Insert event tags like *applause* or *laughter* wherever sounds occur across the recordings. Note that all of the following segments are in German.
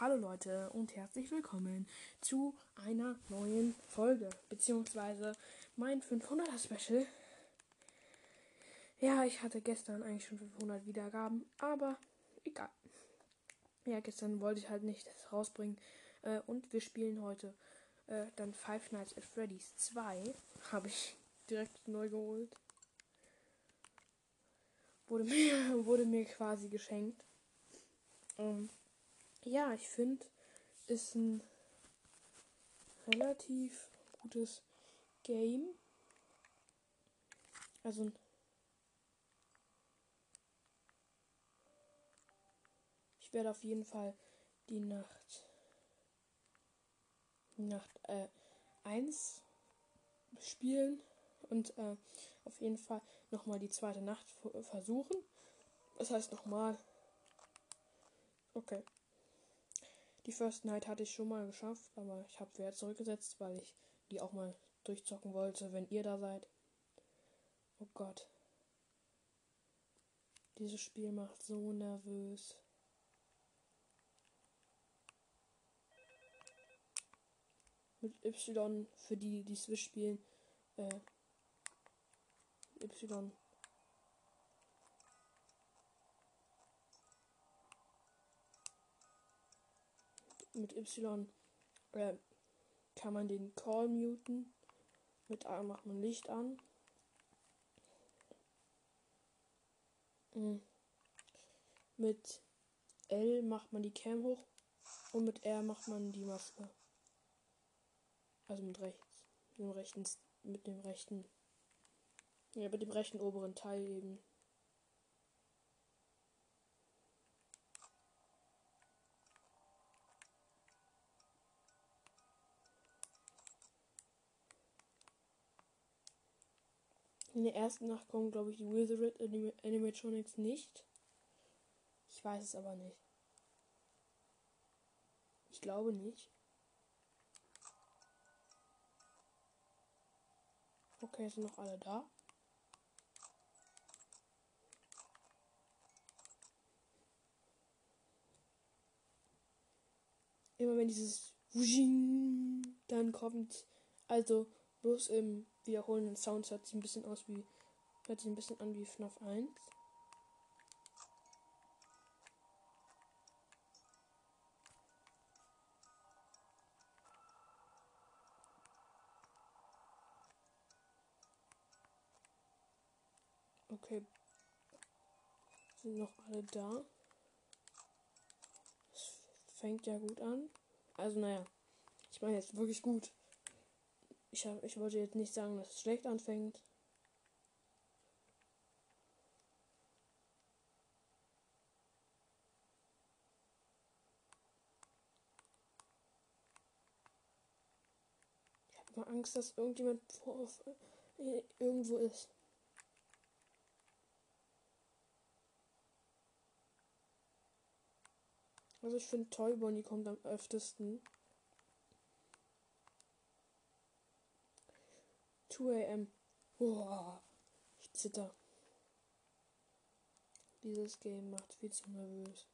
Hallo Leute und herzlich willkommen zu einer neuen Folge, beziehungsweise mein 500er Special. Ja, ich hatte gestern eigentlich schon 500 Wiedergaben, aber egal. Ja, gestern wollte ich halt nicht rausbringen äh, und wir spielen heute äh, dann Five Nights at Freddy's 2. *laughs* Habe ich direkt neu geholt. Wurde mir, *laughs* wurde mir quasi geschenkt. Ähm, ja, ich finde, ist ein relativ gutes Game. Also ich werde auf jeden Fall die Nacht Nacht äh, 1 spielen und äh, auf jeden Fall nochmal die zweite Nacht versuchen. Das heißt nochmal. Okay. Die First Night hatte ich schon mal geschafft, aber ich habe wieder zurückgesetzt, weil ich die auch mal durchzocken wollte, wenn ihr da seid. Oh Gott. Dieses Spiel macht so nervös. Mit Y für die, die Switch spielen. Äh, Y mit Y äh, kann man den Call muten. Mit A macht man Licht an. Mhm. Mit L macht man die Cam hoch und mit R macht man die Maske. Also mit rechts. Mit dem rechten, mit dem rechten, ja, mit dem rechten oberen Teil eben. In der ersten Nacht kommen, glaube ich, die Wizard Anim Animatronics nicht. Ich weiß es aber nicht. Ich glaube nicht. Okay, sind noch alle da. Immer wenn dieses Wujing dann kommt, also bloß im wiederholenden Sounds hört sich ein bisschen aus wie. Hört sich ein bisschen an wie FNAF 1. Okay. Sind noch alle da. Das fängt ja gut an. Also naja. Ich meine jetzt wirklich gut. Ich, hab, ich wollte jetzt nicht sagen, dass es schlecht anfängt. Ich habe immer Angst, dass irgendjemand vor, äh, irgendwo ist. Also ich finde Toy Bonnie kommt am öftesten. 2 am. Boah, ich zitter. Dieses Game macht viel zu nervös.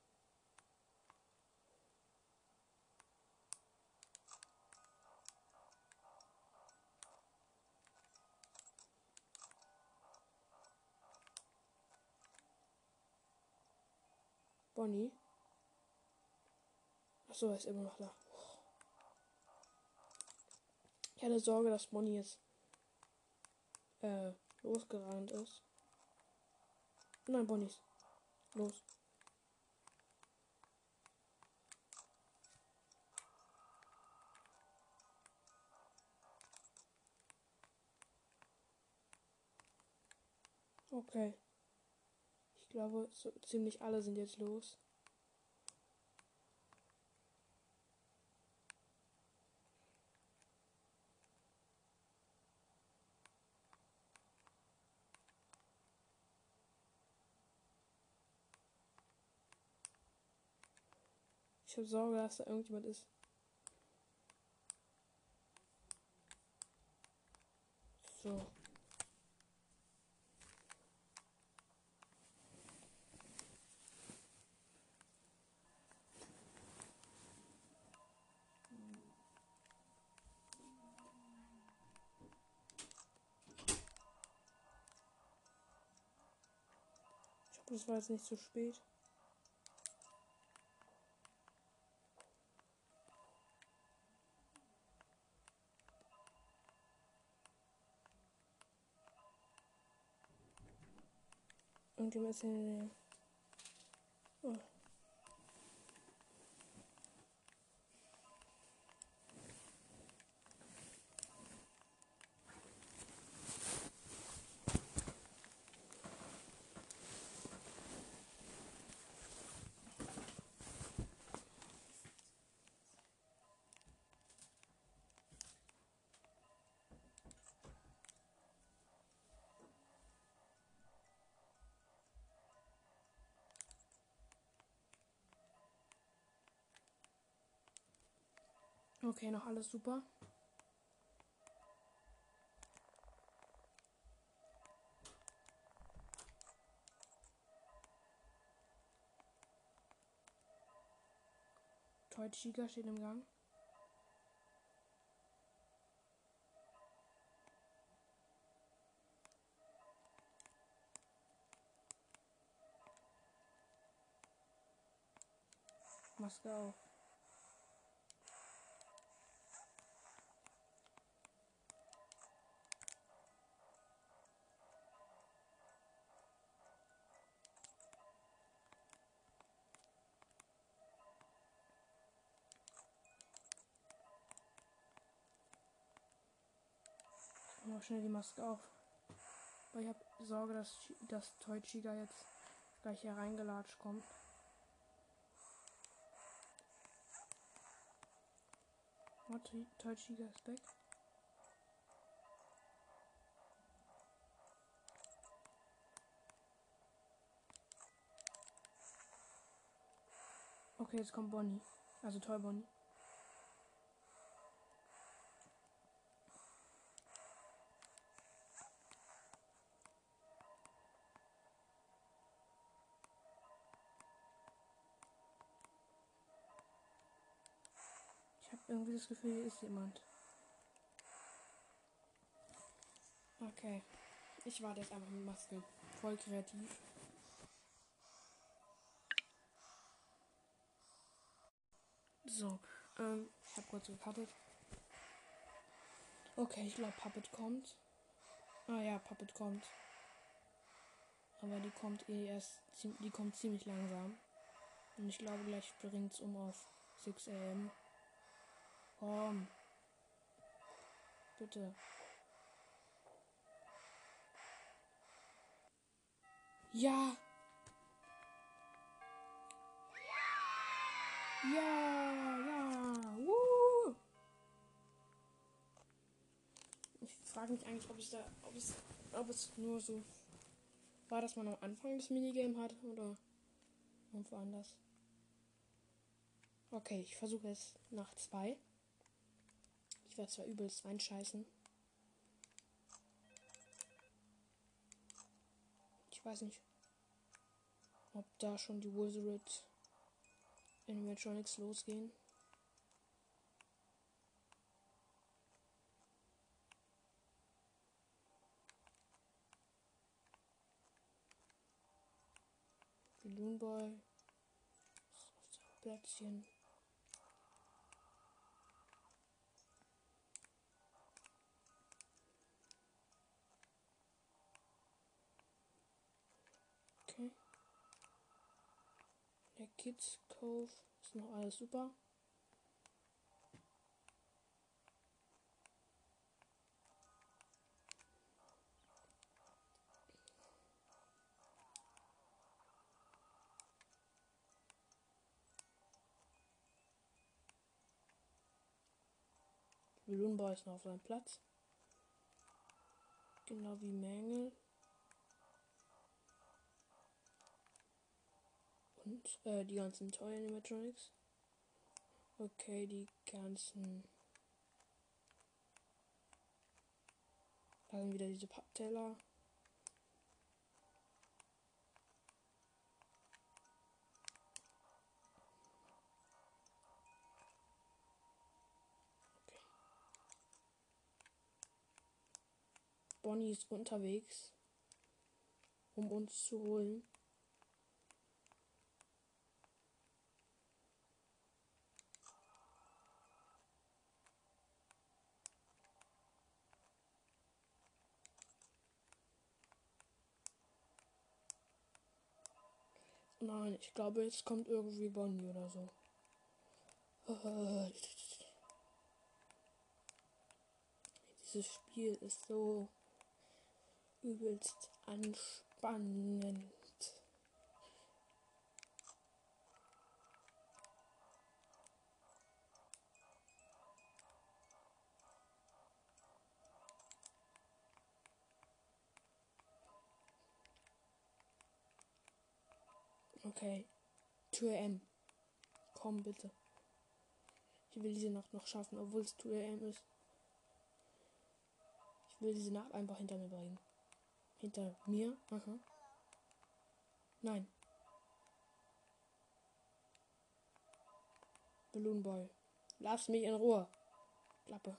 Bonnie. Achso, er ist immer noch da. Ich hatte Sorge, dass Bonnie jetzt äh, losgerannt ist. Nein, Bonnies. Los. Okay. Ich glaube, so ziemlich alle sind jetzt los. Ich habe Sorge, dass da irgendjemand ist. So. Ich hoffe, es war jetzt nicht zu spät. Und die ist in der Nähe. Oh. Okay, noch alles super. Toy Chica steht im Gang. Maske auf. Noch schnell die Maske auf. Weil ich habe Sorge, dass, dass Toy jetzt gleich hier reingelatscht kommt. What? Toy Chica ist weg. Okay, jetzt kommt Bonnie. Also Toy Bonnie. Irgendwie das Gefühl, hier ist jemand. Okay. Ich warte jetzt einfach mit Maske. Voll kreativ. So, ähm, ich habe kurz gecuttet. Okay, ich glaube Puppet kommt. Ah ja, Puppet kommt. Aber die kommt eh erst, die kommt ziemlich langsam. Und ich glaube, gleich bringt es um auf 6 am. Komm. Bitte. Ja. Ja, ja. Woo. Ich frage mich eigentlich, ob es da, ob es, ob es nur so war, dass man am Anfang das Minigame hat oder irgendwo anders. Okay, ich versuche es nach zwei. Ich werde zwar übelst reinscheißen. Ich weiß nicht, ob da schon die Wizard Animatronics losgehen. Balloon Boy. Plätzchen. Kids Cove ist noch alles super. Boy ist noch auf seinem Platz. Genau wie Mängel. Und äh, die ganzen Toy Animatronics. Okay, die ganzen. Da sind wieder diese Pappteller. Bonnie ist unterwegs, um uns zu holen. Nein, ich glaube, jetzt kommt irgendwie Bonnie oder so. *laughs* Dieses Spiel ist so übelst anspannend. Okay. Tür M. Komm bitte. Ich will diese Nacht noch schaffen, obwohl es Tür M ist. Ich will diese Nacht einfach hinter mir bringen. Hinter mir? Aha. Nein. Balloon Boy. Lass mich in Ruhe. Klappe.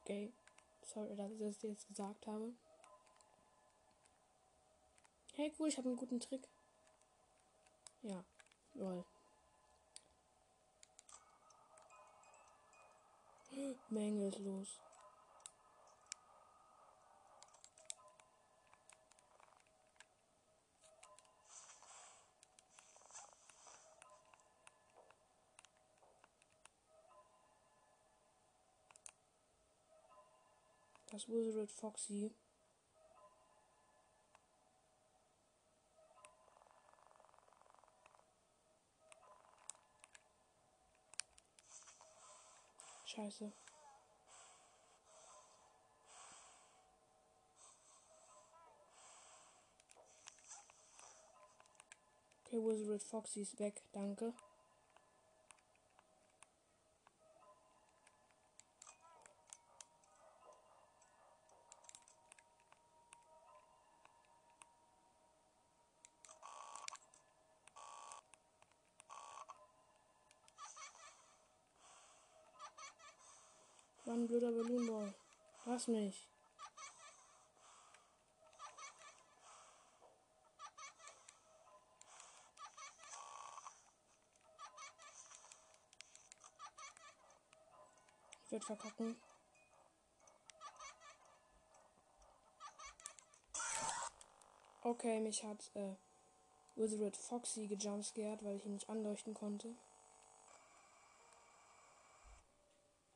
Okay. Sorry, dass ich das jetzt gesagt habe. Hey, cool, ich habe einen guten Trick. Ja, lol. *gasps* Menge ist los. Das Wizard Foxy. Scheiße. Okay, Wizard Foxy ist weg, danke. Lass mich. Ich werde verkacken. Okay, mich hat äh, Wizard Foxy gejumpscared, weil ich ihn nicht anleuchten konnte.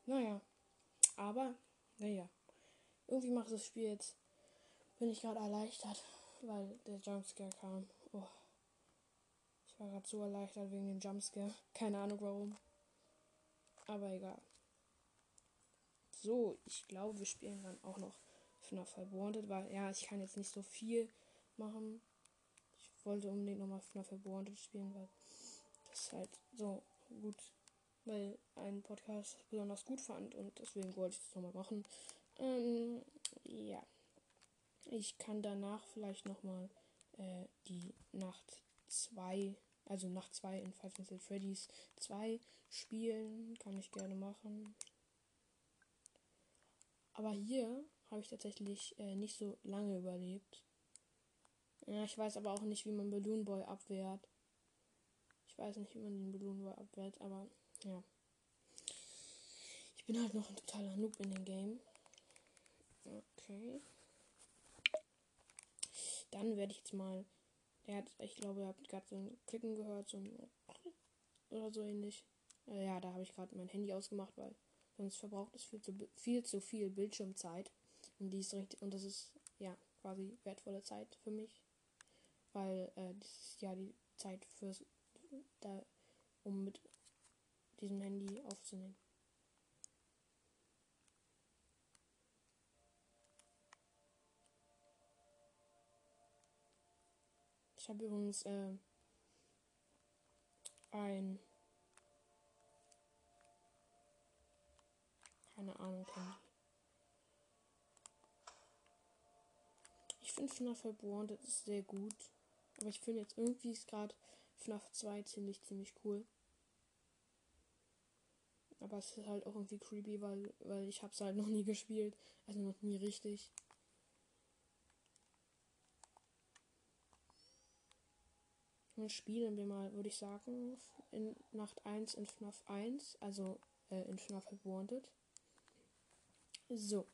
Naja. Aber, naja. Irgendwie macht das Spiel jetzt. Bin ich gerade erleichtert, weil der Jumpscare kam. Oh. Ich war gerade so erleichtert wegen dem Jumpscare. Keine Ahnung warum. Aber egal. So, ich glaube, wir spielen dann auch noch FNAF Wanted, weil ja, ich kann jetzt nicht so viel machen. Ich wollte unbedingt nochmal FNAF Wanted spielen, weil das halt so gut weil ein Podcast besonders gut fand und deswegen wollte ich das nochmal machen. Ähm, ja. Ich kann danach vielleicht nochmal äh, die Nacht 2, also Nacht 2 in Five Nights at Freddy's 2 spielen. Kann ich gerne machen. Aber hier habe ich tatsächlich äh, nicht so lange überlebt. Ja, ich weiß aber auch nicht, wie man Balloon Boy abwehrt. Ich weiß nicht, wie man den Balloon Boy abwehrt, aber ja. Ich bin halt noch ein totaler Noob in dem Game. Okay. Dann werde ich jetzt mal. Er hat, ich glaube, ihr habt gerade so ein Klicken gehört, so ein oder so ähnlich. Äh, ja, da habe ich gerade mein Handy ausgemacht, weil sonst verbraucht es viel zu viel zu viel Bildschirmzeit. Und die ist richtig, und das ist ja quasi wertvolle Zeit für mich. Weil äh, das ist ja die Zeit fürs da um mit diesem Handy aufzunehmen. Ich habe übrigens äh, ein keine Ahnung Handy. Ich finde FNAF Wanted ist sehr gut, aber ich finde jetzt irgendwie ist gerade FNAF 2 ziemlich ziemlich cool. Aber es ist halt auch irgendwie creepy, weil, weil ich hab's halt noch nie gespielt. Also noch nie richtig. Dann spielen wir mal, würde ich sagen, in Nacht 1 in FNAF 1. Also äh, in FNAF Wanted. So.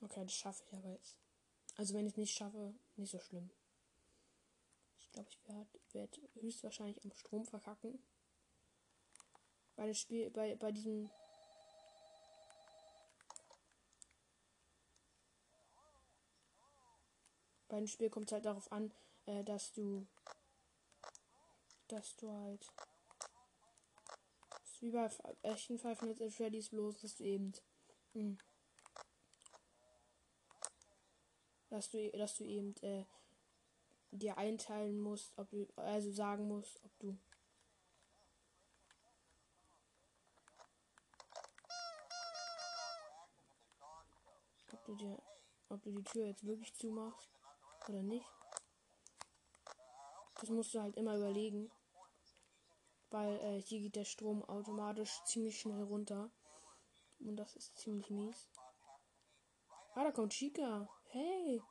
Okay, das schaffe ich aber jetzt. Also wenn ich es nicht schaffe, nicht so schlimm. Ich glaube, ich werde werd höchstwahrscheinlich am Strom verkacken. Bei dem Spiel, bei, bei diesem. Bei dem Spiel kommt es halt darauf an, äh, dass du. Dass du halt. Wie bei echten Five Nights at Freddy's bloß, dass du eben. Mh, hm, dass du, dass du eben äh, dir einteilen musst, ob du, also sagen musst, ob du ob du dir, ob du die Tür jetzt wirklich zumachst oder nicht. Das musst du halt immer überlegen, weil äh, hier geht der Strom automatisch ziemlich schnell runter und das ist ziemlich mies. Ah, da kommt Chica. Hey!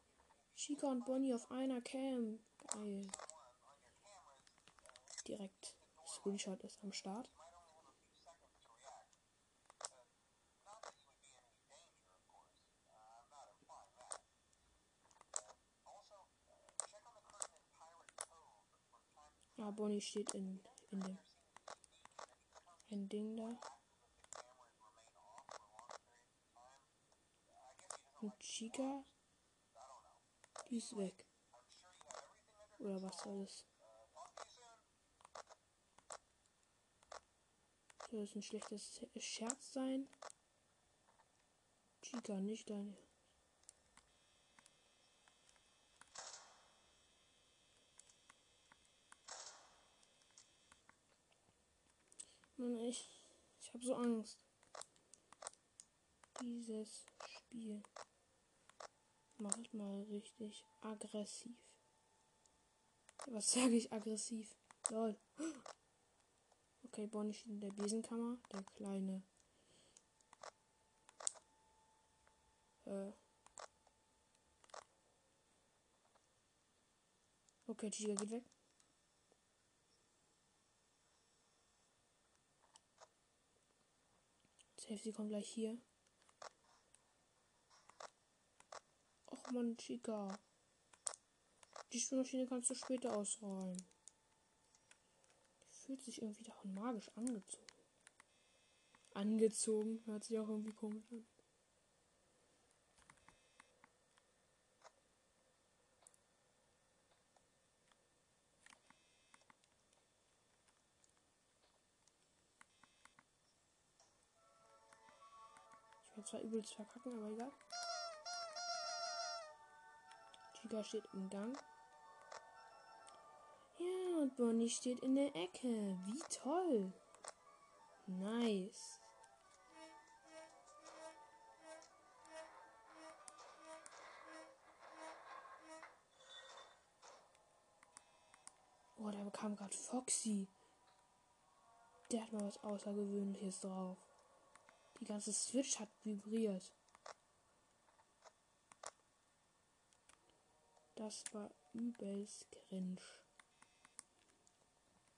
Chica und Bonnie auf einer Cam. Geil. Direkt. Screenshot ist am Start. Ja, Bonnie steht in, in dem ein Ding da. Und Chica, die ist weg. Oder was soll das? Soll das ein schlechtes Scherz sein? Chica, nicht deine. Mann, ich, ich habe so Angst. Dieses Spiel macht mal richtig aggressiv. Was sage ich aggressiv? Lol. Okay, Bonnie steht in der Besenkammer. Der kleine. Äh. Okay, Chica geht weg. Safe, sie kommt gleich hier. Och man, Chica. Die Spülmaschine kannst du später ausräumen. Fühlt sich irgendwie davon magisch angezogen. Angezogen, hört sich auch irgendwie komisch an. Zwar übelst verkacken, aber egal. Chica steht im Gang. Ja, und Bonnie steht in der Ecke. Wie toll. Nice. Oh, da bekam gerade Foxy. Der hat mal was Außergewöhnliches drauf. Die ganze Switch hat vibriert. Das war übelst cringe.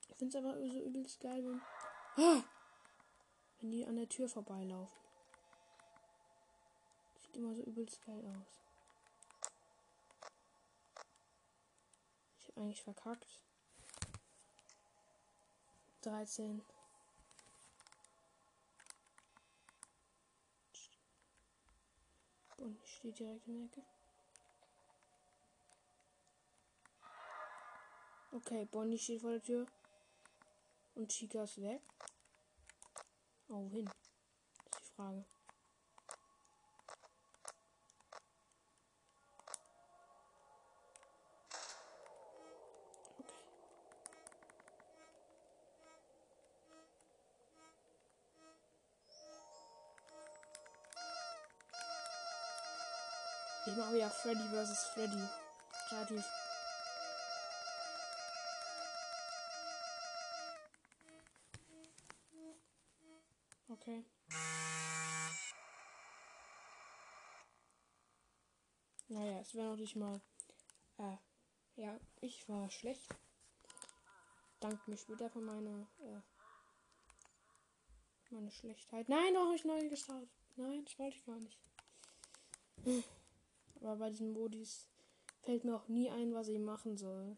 Ich finde es aber so übelst geil, wenn, ah, wenn die an der Tür vorbeilaufen. Sieht immer so übelst geil aus. Ich habe eigentlich verkackt. 13. Und ich stehe direkt in der Ecke. Okay, Bonnie steht vor der Tür. Und Chica ist weg. Oh, wohin? Ist die Frage. Ich mache ja Freddy vs. Freddy. Relativ Okay. Naja, es wäre nicht mal. Äh, ja, ich war schlecht. Dank mir später von meiner. Äh, meine Schlechtheit. Nein, noch nicht neu gestartet. Nein, das wollte ich gar nicht. Aber bei diesen Modis fällt mir auch nie ein, was ich machen soll.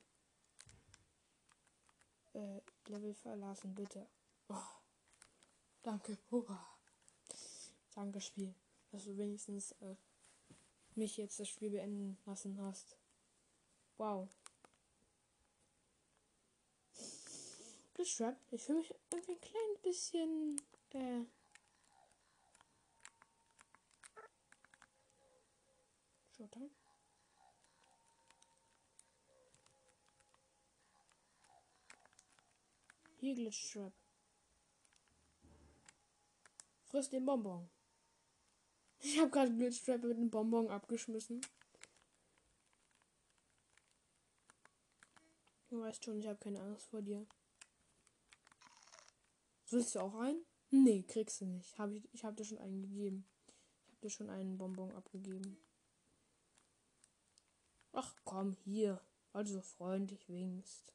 Äh, Level verlassen, bitte. Oh, danke. Hurra. Danke, Spiel. Dass du wenigstens äh, mich jetzt das Spiel beenden lassen hast. Wow. Blitztrap, ich fühle mich irgendwie ein klein bisschen äh, Showtime. Hier Glitchtrap. Friss den Bonbon. Ich habe gerade Glitchtrap mit einem Bonbon abgeschmissen. Du weißt schon, ich habe keine Angst vor dir. Willst du auch einen? Nee, kriegst du nicht. Hab ich ich habe dir schon einen gegeben. Ich habe dir schon einen Bonbon abgegeben. Ach komm, hier. Du so freundlich winkst.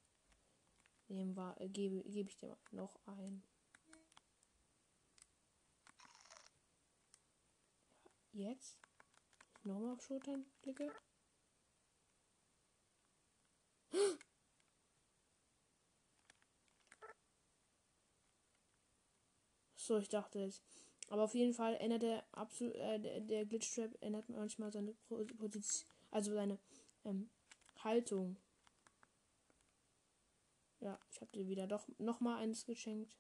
Nehmen wir, äh, gebe, gebe ich dir noch ein. Jetzt? Nochmal auf Schultern blicke. So, ich dachte jetzt. Aber auf jeden Fall ändert der absolut äh, der, der Glitchtrap ändert manchmal seine Position, also seine ähm, Haltung. Ja, ich habe dir wieder doch noch mal eins geschenkt.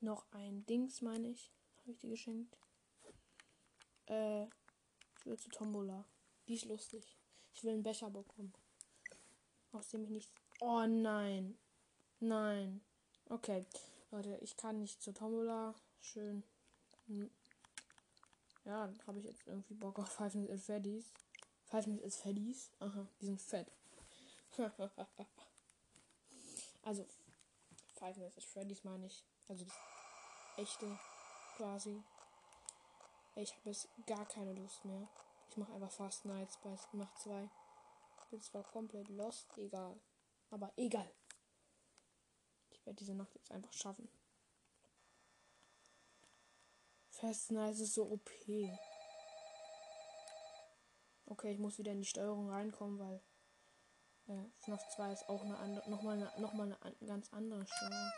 Noch ein Dings, meine ich, habe ich dir geschenkt. Äh, ich will zu Tombola. Die ist lustig. Ich will einen Becher bekommen. Aus dem ich nicht. Oh nein. Nein. Okay. Leute, ich kann nicht zur Tombola. Schön. Hm. Ja, habe ich jetzt irgendwie Bock auf Nights at Freddy's. Five Nights at Freddy's. Aha, die sind fett. *laughs* also, Five Nights at Freddy's meine ich. Also das echte quasi. Ich habe jetzt gar keine Lust mehr. Ich mache einfach Fast Nights bei Nacht 2. Bin zwar komplett lost, egal. Aber egal. Ich werde diese Nacht jetzt einfach schaffen. Fast Nights ist so OP. Okay, ich muss wieder in die Steuerung reinkommen, weil äh, FNAF 2 ist auch eine andere, nochmal eine, noch mal eine ganz andere Steuerung.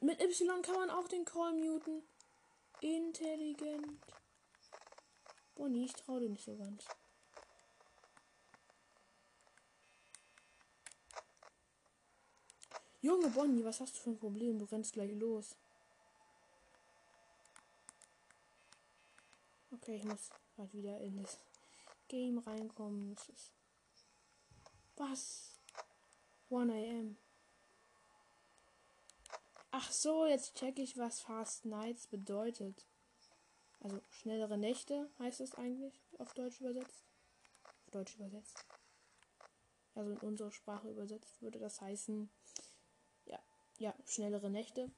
Mit Y kann man auch den Call muten. Intelligent. Bonnie, ich traue dir nicht so ganz. Junge Bonnie, was hast du für ein Problem? Du rennst gleich los. Okay, ich muss halt wieder in das Game reinkommen. Das ist was? 1 am. Ach so, jetzt check ich, was Fast Nights bedeutet. Also schnellere Nächte heißt es eigentlich auf Deutsch übersetzt. Auf Deutsch übersetzt. Also in unsere Sprache übersetzt würde das heißen, ja, schnellere Nächte.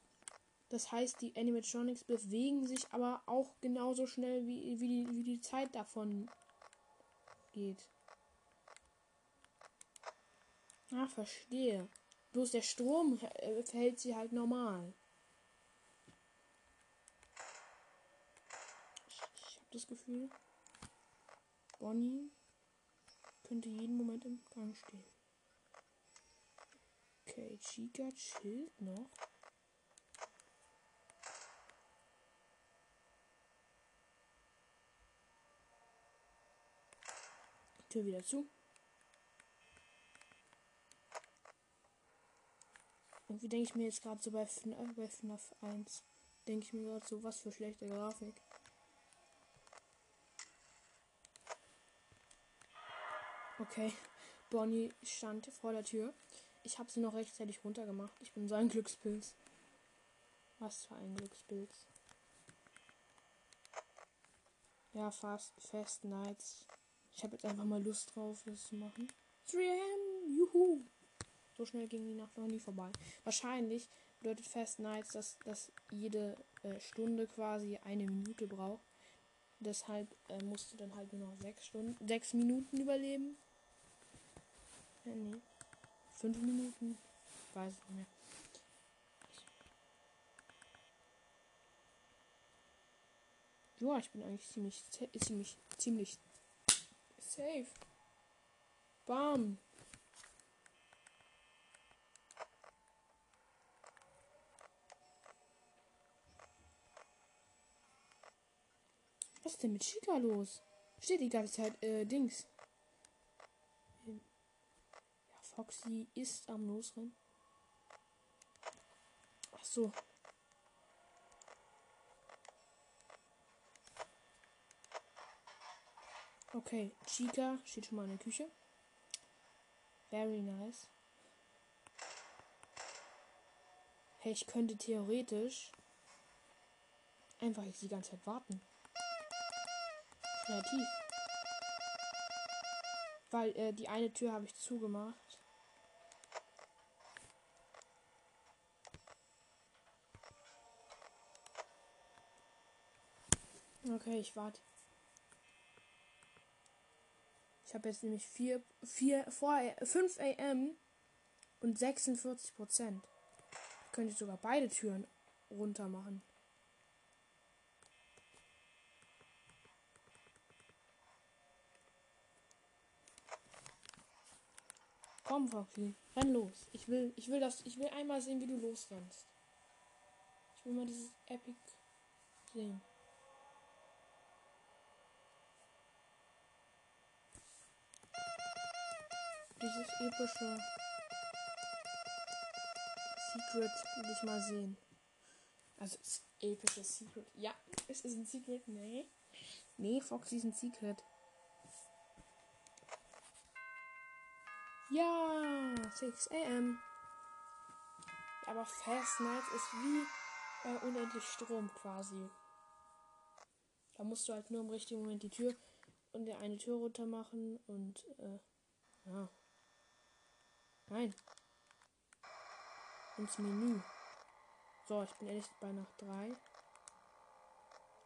Das heißt, die Animatronics bewegen sich aber auch genauso schnell, wie, wie, die, wie die Zeit davon geht. Ah, verstehe. Bloß der Strom äh, verhält sich halt normal. das Gefühl, Bonnie könnte jeden Moment im Gang stehen. Okay, Chica chillt noch. Tür wieder zu. Irgendwie denke ich mir jetzt gerade so bei FNAF, bei FNAF 1, denke ich mir gerade so, was für schlechte Grafik. Okay, Bonnie stand vor der Tür. Ich habe sie noch rechtzeitig runtergemacht. Ich bin so ein Glückspilz. Was für ein Glückspilz. Ja, Fast, Fast Nights. Ich habe jetzt einfach mal Lust drauf, das zu machen. 3 am, juhu. So schnell ging die Nacht noch nie vorbei. Wahrscheinlich bedeutet Fast Nights, dass, dass jede äh, Stunde quasi eine Minute braucht. Deshalb äh, musst du dann halt nur noch sechs Stunden, sechs Minuten überleben. Ja, nee. Fünf Minuten. Weiß ich nicht mehr. Ja, ich bin eigentlich ziemlich, ziemlich, ziemlich safe. Bam. Was ist denn mit Chica los? Steht die ganze Zeit, äh, Dings. Ja, Foxy ist am Losrennen. Ach so. Okay, Chica steht schon mal in der Küche. Very nice. Hey, ich könnte theoretisch einfach jetzt die ganze Zeit warten. Kreativ. Weil äh, die eine Tür habe ich zugemacht. Okay, ich warte. Ich habe jetzt nämlich 4, 4, vor, 5 am und 46 Prozent. Könnte sogar beide Türen runter machen. Komm, Foxy, renn los. Ich will, ich will das, ich will einmal sehen, wie du losrennst. Ich will mal dieses Epic sehen. Dieses epische Secret will ich mal sehen. Also episches Secret. Ja, es ist ein Secret. Nee. Nee, Foxy ist ein Secret. Ja, 6 am. Aber Fast Night ist wie äh, unendlich Strom quasi. Da musst du halt nur im richtigen Moment die Tür und der eine Tür runter machen und äh, ja. Nein. Ins Menü. So, ich bin ehrlich bei nach 3.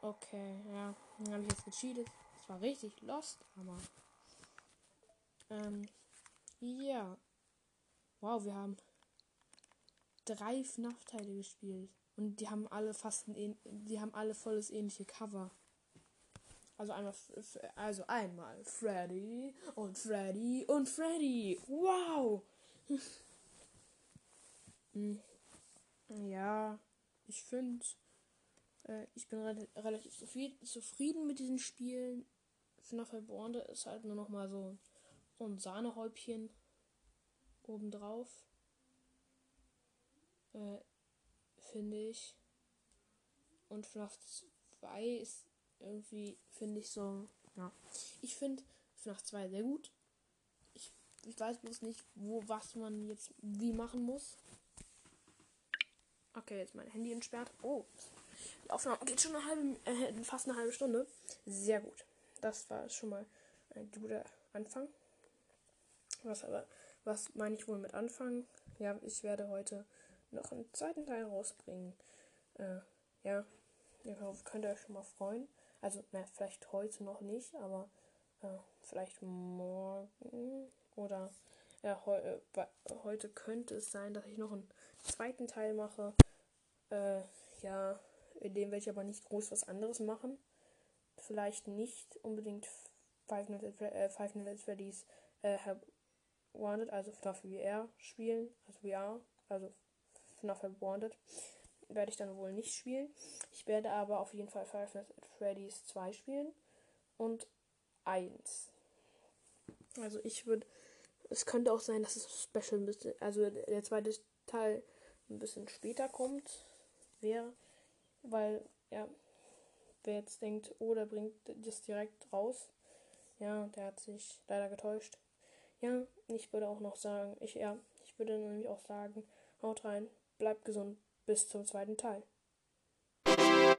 Okay, ja. Dann habe ich jetzt gecheatet. Das war richtig lost, aber. Ähm. Ja. Wow, wir haben drei FNAF-Teile gespielt. Und die haben alle fast ein, die haben alle volles ähnliche Cover. Also einmal, also einmal Freddy und Freddy und Freddy. Wow! Hm. ja, ich finde, äh, ich bin re relativ zufrieden mit diesen Spielen. FNAF Reborn ist halt nur noch mal so und Sahnehäubchen obendrauf. Äh, Finde ich. Und FNAF 2 ist irgendwie, finde ich so, ja. Ich finde FNAF 2 sehr gut. Ich, weiß bloß nicht, wo, was man jetzt wie machen muss. Okay, jetzt mein Handy entsperrt. Oh, die Aufnahme geht schon eine halbe, äh, fast eine halbe Stunde. Sehr gut. Das war schon mal ein guter Anfang. Was aber, was meine ich wohl mit Anfang? Ja, ich werde heute noch einen zweiten Teil rausbringen. Äh, ja, ihr könnt euch schon mal freuen. Also, na, vielleicht heute noch nicht, aber äh, vielleicht morgen oder ja, heu, äh, heute könnte es sein, dass ich noch einen zweiten Teil mache. Äh, ja, in dem werde ich aber nicht groß was anderes machen. Vielleicht nicht unbedingt Five Nights at Freddy's äh, Wanted, also FNAF VR spielen, also VR, also FNAF Wanted, werde ich dann wohl nicht spielen. Ich werde aber auf jeden Fall Five Nights at Freddy's 2 spielen und 1. Also ich würde, es könnte auch sein, dass es Special ein bisschen, also der zweite Teil ein bisschen später kommt, wäre, weil, ja, wer jetzt denkt, oh, der bringt das direkt raus, ja, der hat sich leider getäuscht. Ja, ich würde auch noch sagen, ich ja, ich würde nämlich auch sagen, haut rein, bleibt gesund, bis zum zweiten Teil.